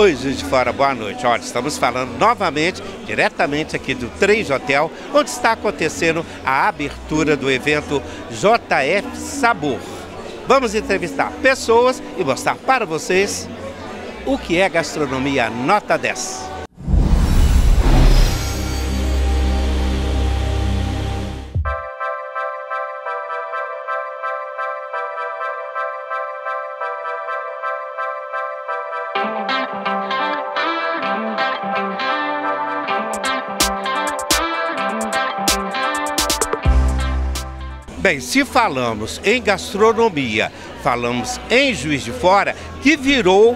Oi, Juiz de Fora, boa noite. Olha, estamos falando novamente, diretamente aqui do Três Hotel, onde está acontecendo a abertura do evento JF Sabor. Vamos entrevistar pessoas e mostrar para vocês o que é gastronomia nota 10. Bem, se falamos em gastronomia, falamos em Juiz de Fora, que virou,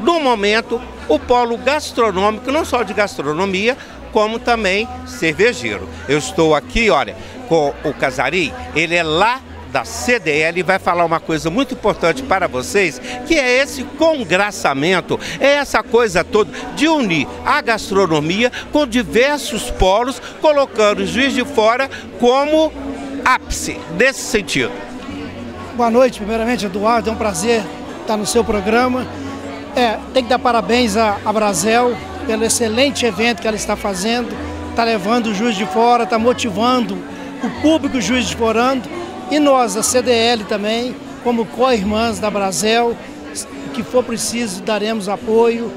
no momento, o polo gastronômico, não só de gastronomia, como também cervejeiro. Eu estou aqui, olha, com o Casarim, ele é lá da CDL e vai falar uma coisa muito importante para vocês, que é esse congraçamento, é essa coisa toda de unir a gastronomia com diversos polos, colocando o Juiz de Fora como ápice nesse sentido. Boa noite, primeiramente, Eduardo. É um prazer estar no seu programa. É, tem que dar parabéns à, à Brasel pelo excelente evento que ela está fazendo. Está levando o Juiz de Fora, está motivando o público Juiz de Forando e nós, a CDL também, como co-irmãs da Brasel, o que for preciso daremos apoio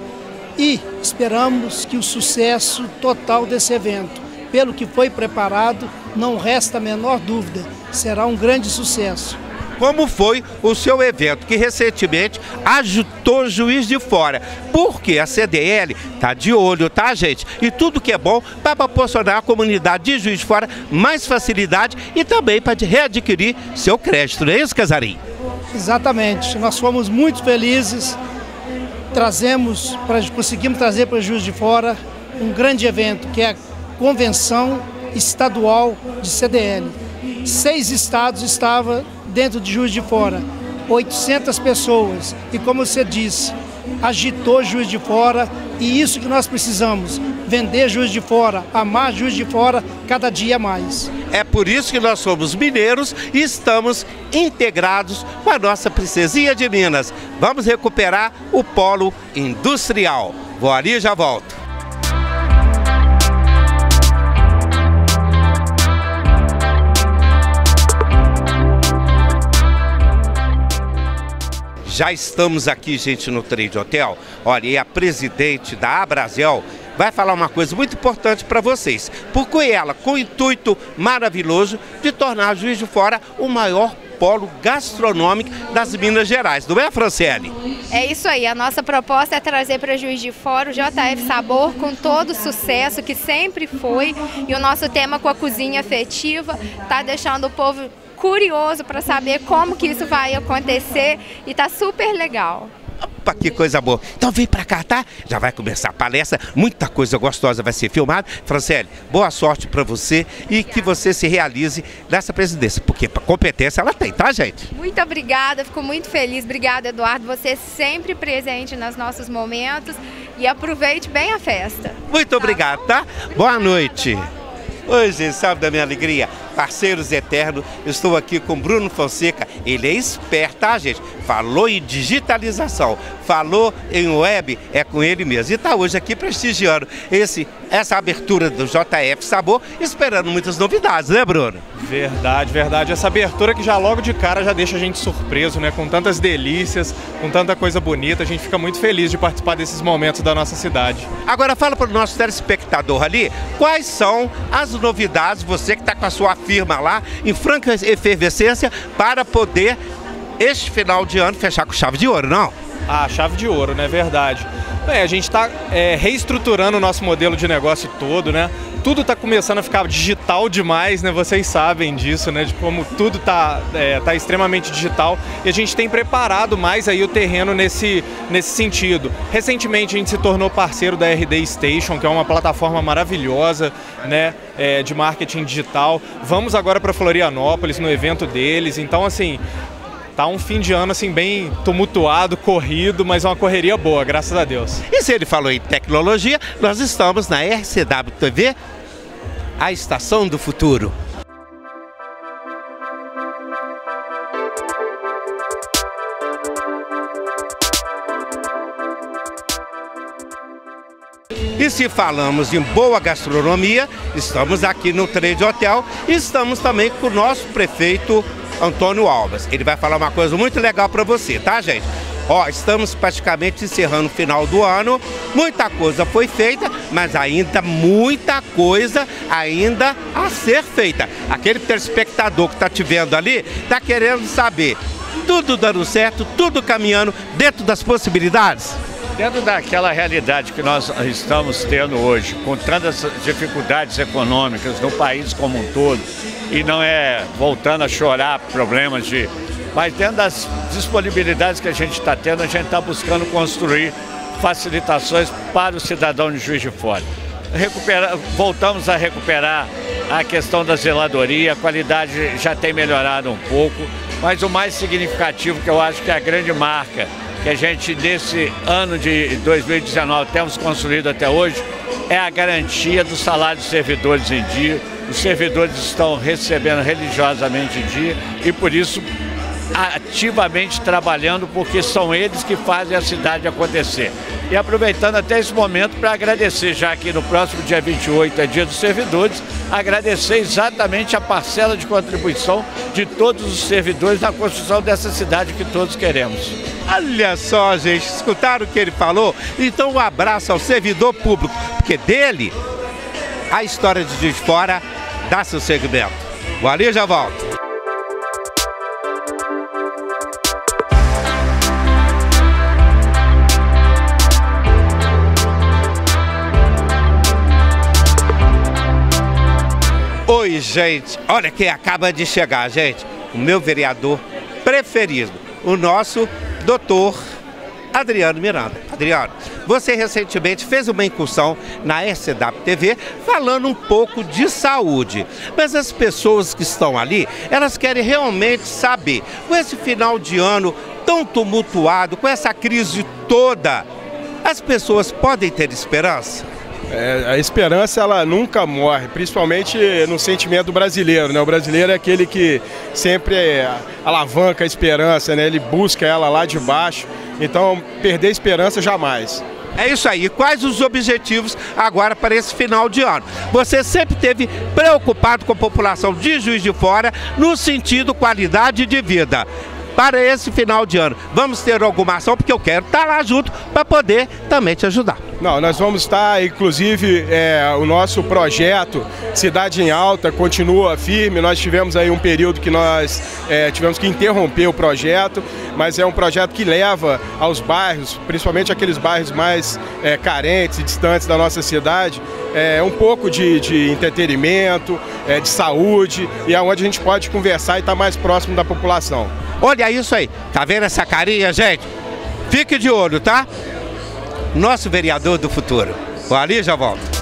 e esperamos que o sucesso total desse evento, pelo que foi preparado, não resta a menor dúvida, será um grande sucesso. Como foi o seu evento, que recentemente agitou juiz de fora. Porque a CDL está de olho, tá, gente? E tudo que é bom para proporcionar à comunidade de juiz de fora mais facilidade e também para readquirir seu crédito, não é isso, Casarim? Exatamente. Nós fomos muito felizes, trazemos, pra, conseguimos trazer para o Juiz de Fora um grande evento, que é a Convenção Estadual de CDL. Seis estados estavam dentro de Juiz de Fora, 800 pessoas. E como você disse, agitou Juiz de Fora e isso que nós precisamos, vender Juiz de Fora, amar Juiz de Fora cada dia mais. É por isso que nós somos mineiros e estamos integrados com a nossa princesinha de Minas. Vamos recuperar o polo industrial. Vou ali e já volto. Já estamos aqui, gente, no Trade Hotel. Olha, e a presidente da Abrazel vai falar uma coisa muito importante para vocês. Porque ela, com o intuito maravilhoso de tornar Juiz de Fora o maior polo gastronômico das Minas Gerais, não é, Franciele? É isso aí, a nossa proposta é trazer para Juiz de Fora o JF Sabor com todo o sucesso que sempre foi e o nosso tema com a cozinha afetiva está deixando o povo curioso para saber como que isso vai acontecer e tá super legal. Opa, que coisa boa. Então vem pra cá, tá? Já vai começar a palestra, muita coisa gostosa vai ser filmada. Franciele, boa sorte para você e que você se realize nessa presidência, porque competência ela tem, tá, gente? Muito obrigada, fico muito feliz. Obrigada, Eduardo. Você é sempre presente nos nossos momentos e aproveite bem a festa. Muito tá obrigado, tá? Boa noite. Oi, gente, sabe da minha alegria? Parceiros eternos, eu estou aqui com Bruno Fonseca. Ele é esperto, tá, gente? Falou em digitalização, falou em web, é com ele mesmo. E está hoje aqui prestigiando esse, essa abertura do JF Sabor, esperando muitas novidades, né, Bruno? Verdade, verdade. Essa abertura que já logo de cara já deixa a gente surpreso, né? Com tantas delícias, com tanta coisa bonita, a gente fica muito feliz de participar desses momentos da nossa cidade. Agora fala para o nosso telespectador ali, quais são as novidades, você que está com a sua firma lá, em franca efervescência, para poder, este final de ano, fechar com chave de ouro, não? Ah, chave de ouro, né? Verdade. Bem, a gente está é, reestruturando o nosso modelo de negócio todo, né? Tudo está começando a ficar digital demais, né? Vocês sabem disso, né? De como tudo está é, tá extremamente digital e a gente tem preparado mais aí o terreno nesse, nesse sentido. Recentemente a gente se tornou parceiro da RD Station, que é uma plataforma maravilhosa, né? É, de marketing digital. Vamos agora para Florianópolis no evento deles. Então, assim, tá um fim de ano assim bem tumultuado, corrido, mas uma correria boa, graças a Deus. E se ele falou em tecnologia, nós estamos na RCW TV, a estação do futuro. E se falamos em boa gastronomia, estamos aqui no Trade Hotel e estamos também com o nosso prefeito Antônio Alves. Ele vai falar uma coisa muito legal para você, tá, gente? Ó, estamos praticamente encerrando o final do ano. Muita coisa foi feita, mas ainda muita coisa ainda a ser feita. Aquele telespectador que está te vendo ali está querendo saber tudo dando certo, tudo caminhando dentro das possibilidades. Dentro daquela realidade que nós estamos tendo hoje, com tantas dificuldades econômicas no país como um todo, e não é voltando a chorar problemas de. Mas dentro das disponibilidades que a gente está tendo, a gente está buscando construir facilitações para o cidadão de Juiz de Fora. Recupera, voltamos a recuperar a questão da zeladoria, a qualidade já tem melhorado um pouco, mas o mais significativo que eu acho que é a grande marca que a gente, nesse ano de 2019, temos construído até hoje, é a garantia do salário dos servidores em dia. Os servidores estão recebendo religiosamente em dia e, por isso, ativamente trabalhando, porque são eles que fazem a cidade acontecer. E aproveitando até esse momento para agradecer, já que no próximo dia 28 é dia dos servidores, agradecer exatamente a parcela de contribuição de todos os servidores na construção dessa cidade que todos queremos. Olha só, gente, escutaram o que ele falou? Então um abraço ao servidor público, porque dele a história de Fora dá seu segmento. Valeu, já volto. Oi, gente. Olha quem acaba de chegar, gente. O meu vereador preferido, o nosso doutor Adriano Miranda. Adriano, você recentemente fez uma incursão na SW TV falando um pouco de saúde. Mas as pessoas que estão ali, elas querem realmente saber, com esse final de ano tão tumultuado, com essa crise toda, as pessoas podem ter esperança? É, a esperança ela nunca morre, principalmente no sentimento brasileiro. Né? O brasileiro é aquele que sempre alavanca a esperança, né? ele busca ela lá de baixo. Então, perder a esperança jamais. É isso aí. Quais os objetivos agora para esse final de ano? Você sempre teve preocupado com a população de Juiz de Fora no sentido qualidade de vida para esse final de ano. Vamos ter alguma ação, porque eu quero estar lá junto para poder também te ajudar. Não, nós vamos estar, inclusive, é, o nosso projeto Cidade em Alta continua firme. Nós tivemos aí um período que nós é, tivemos que interromper o projeto, mas é um projeto que leva aos bairros, principalmente aqueles bairros mais é, carentes e distantes da nossa cidade, é, um pouco de, de entretenimento, é, de saúde, e é onde a gente pode conversar e estar mais próximo da população. Olha isso aí, tá vendo essa carinha, gente? Fique de olho, tá? Nosso vereador do futuro. Ali já volta.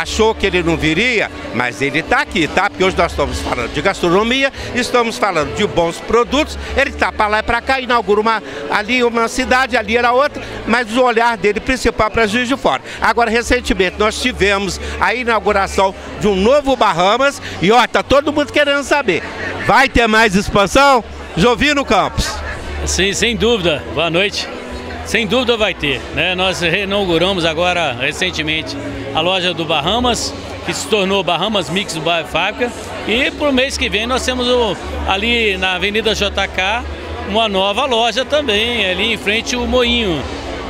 Achou que ele não viria, mas ele está aqui, tá? Porque hoje nós estamos falando de gastronomia, estamos falando de bons produtos. Ele está para lá e para cá, inaugura uma, ali uma cidade, ali era outra, mas o olhar dele principal para Juiz de Fora. Agora, recentemente, nós tivemos a inauguração de um novo Bahamas e, ó, tá todo mundo querendo saber. Vai ter mais expansão? Jovino Campos. Sim, sem dúvida. Boa noite. Sem dúvida vai ter. Né? Nós reinauguramos agora recentemente a loja do Bahamas, que se tornou Bahamas Mix do Bairro Fábrica. E para o mês que vem nós temos o, ali na Avenida JK uma nova loja também, ali em frente o Moinho.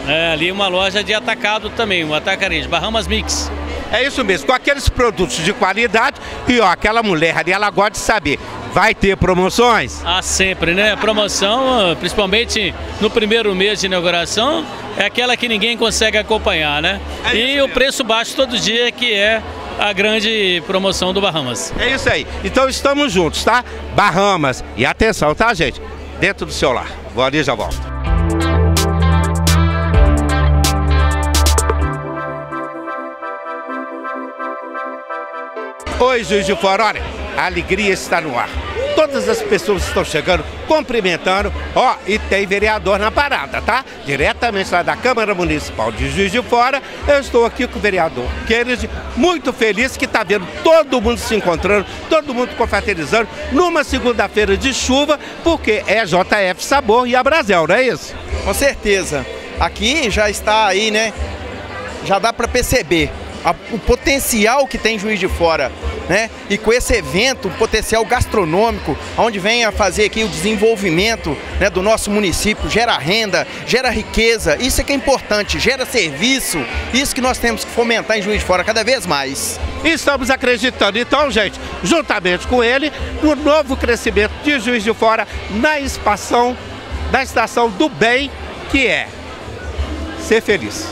É, ali uma loja de atacado também, um atacarejo, Bahamas Mix. É isso mesmo, com aqueles produtos de qualidade e ó, aquela mulher ali, ela gosta de saber Vai ter promoções? Ah, sempre, né? Promoção, principalmente no primeiro mês de inauguração, é aquela que ninguém consegue acompanhar, né? É e o preço baixo todo dia, que é a grande promoção do Bahamas. É isso aí. Então estamos juntos, tá? Bahamas. E atenção, tá, gente? Dentro do seu lar. Vou ali e já volto. Oi, Juiz de Fora, olha, a alegria está no ar. todas as pessoas estão chegando, cumprimentando. Ó, e tem vereador na parada, tá? Diretamente lá da Câmara Municipal de Juiz de Fora, eu estou aqui com o vereador Kennedy, muito feliz que está vendo todo mundo se encontrando, todo mundo confraternizando numa segunda-feira de chuva, porque é JF Sabor e a não é isso? Com certeza. Aqui já está aí, né? Já dá para perceber o potencial que tem Juiz de Fora, né? E com esse evento, potencial gastronômico, onde a fazer aqui o desenvolvimento né, do nosso município, gera renda, gera riqueza, isso é que é importante, gera serviço, isso que nós temos que fomentar em Juiz de Fora cada vez mais. Estamos acreditando, então, gente, juntamente com ele, no novo crescimento de Juiz de Fora na expansão da estação do bem, que é ser feliz.